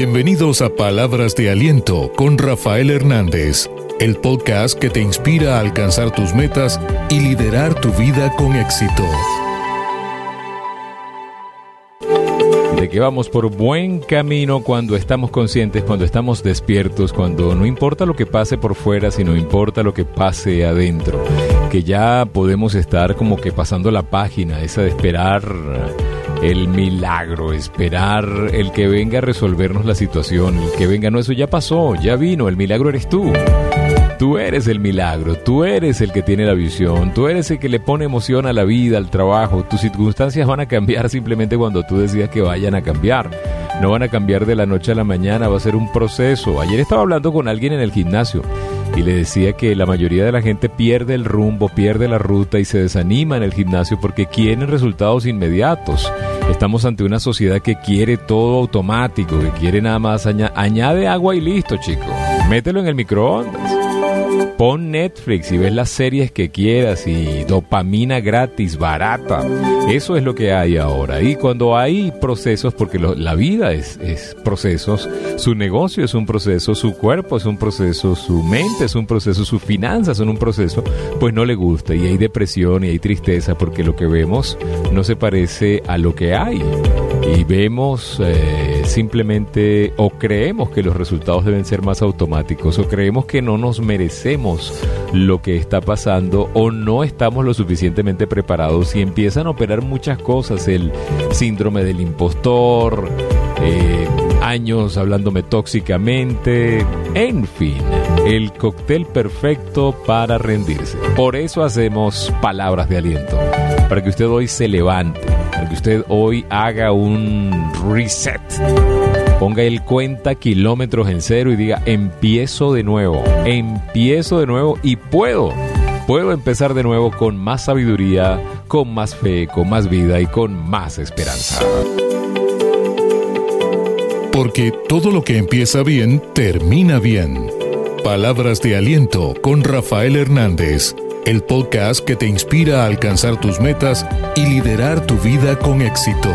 Bienvenidos a Palabras de Aliento con Rafael Hernández, el podcast que te inspira a alcanzar tus metas y liderar tu vida con éxito. De que vamos por buen camino cuando estamos conscientes, cuando estamos despiertos, cuando no importa lo que pase por fuera, sino importa lo que pase adentro. Que ya podemos estar como que pasando la página, esa de esperar el milagro, esperar el que venga a resolvernos la situación, el que venga, no, eso ya pasó, ya vino, el milagro eres tú. Tú eres el milagro, tú eres el que tiene la visión, tú eres el que le pone emoción a la vida, al trabajo. Tus circunstancias van a cambiar simplemente cuando tú decidas que vayan a cambiar. No van a cambiar de la noche a la mañana, va a ser un proceso. Ayer estaba hablando con alguien en el gimnasio y le decía que la mayoría de la gente pierde el rumbo, pierde la ruta y se desanima en el gimnasio porque quieren resultados inmediatos. Estamos ante una sociedad que quiere todo automático, que quiere nada más añade agua y listo, chico. Mételo en el microondas. Pon Netflix y ves las series que quieras y dopamina gratis, barata. Eso es lo que hay ahora. Y cuando hay procesos, porque la vida es, es procesos, su negocio es un proceso, su cuerpo es un proceso, su mente es un proceso, sus finanzas son un proceso, pues no le gusta. Y hay depresión y hay tristeza porque lo que vemos no se parece a lo que hay y vemos eh, simplemente o creemos que los resultados deben ser más automáticos o creemos que no nos merecemos lo que está pasando o no estamos lo suficientemente preparados y empiezan a operar muchas cosas, el síndrome del impostor, eh, años hablándome tóxicamente, en fin, el cóctel perfecto para rendirse. Por eso hacemos palabras de aliento, para que usted hoy se levante que usted hoy haga un reset. Ponga el cuenta kilómetros en cero y diga, empiezo de nuevo, empiezo de nuevo y puedo, puedo empezar de nuevo con más sabiduría, con más fe, con más vida y con más esperanza. Porque todo lo que empieza bien, termina bien. Palabras de aliento con Rafael Hernández el podcast que te inspira a alcanzar tus metas y liderar tu vida con éxito.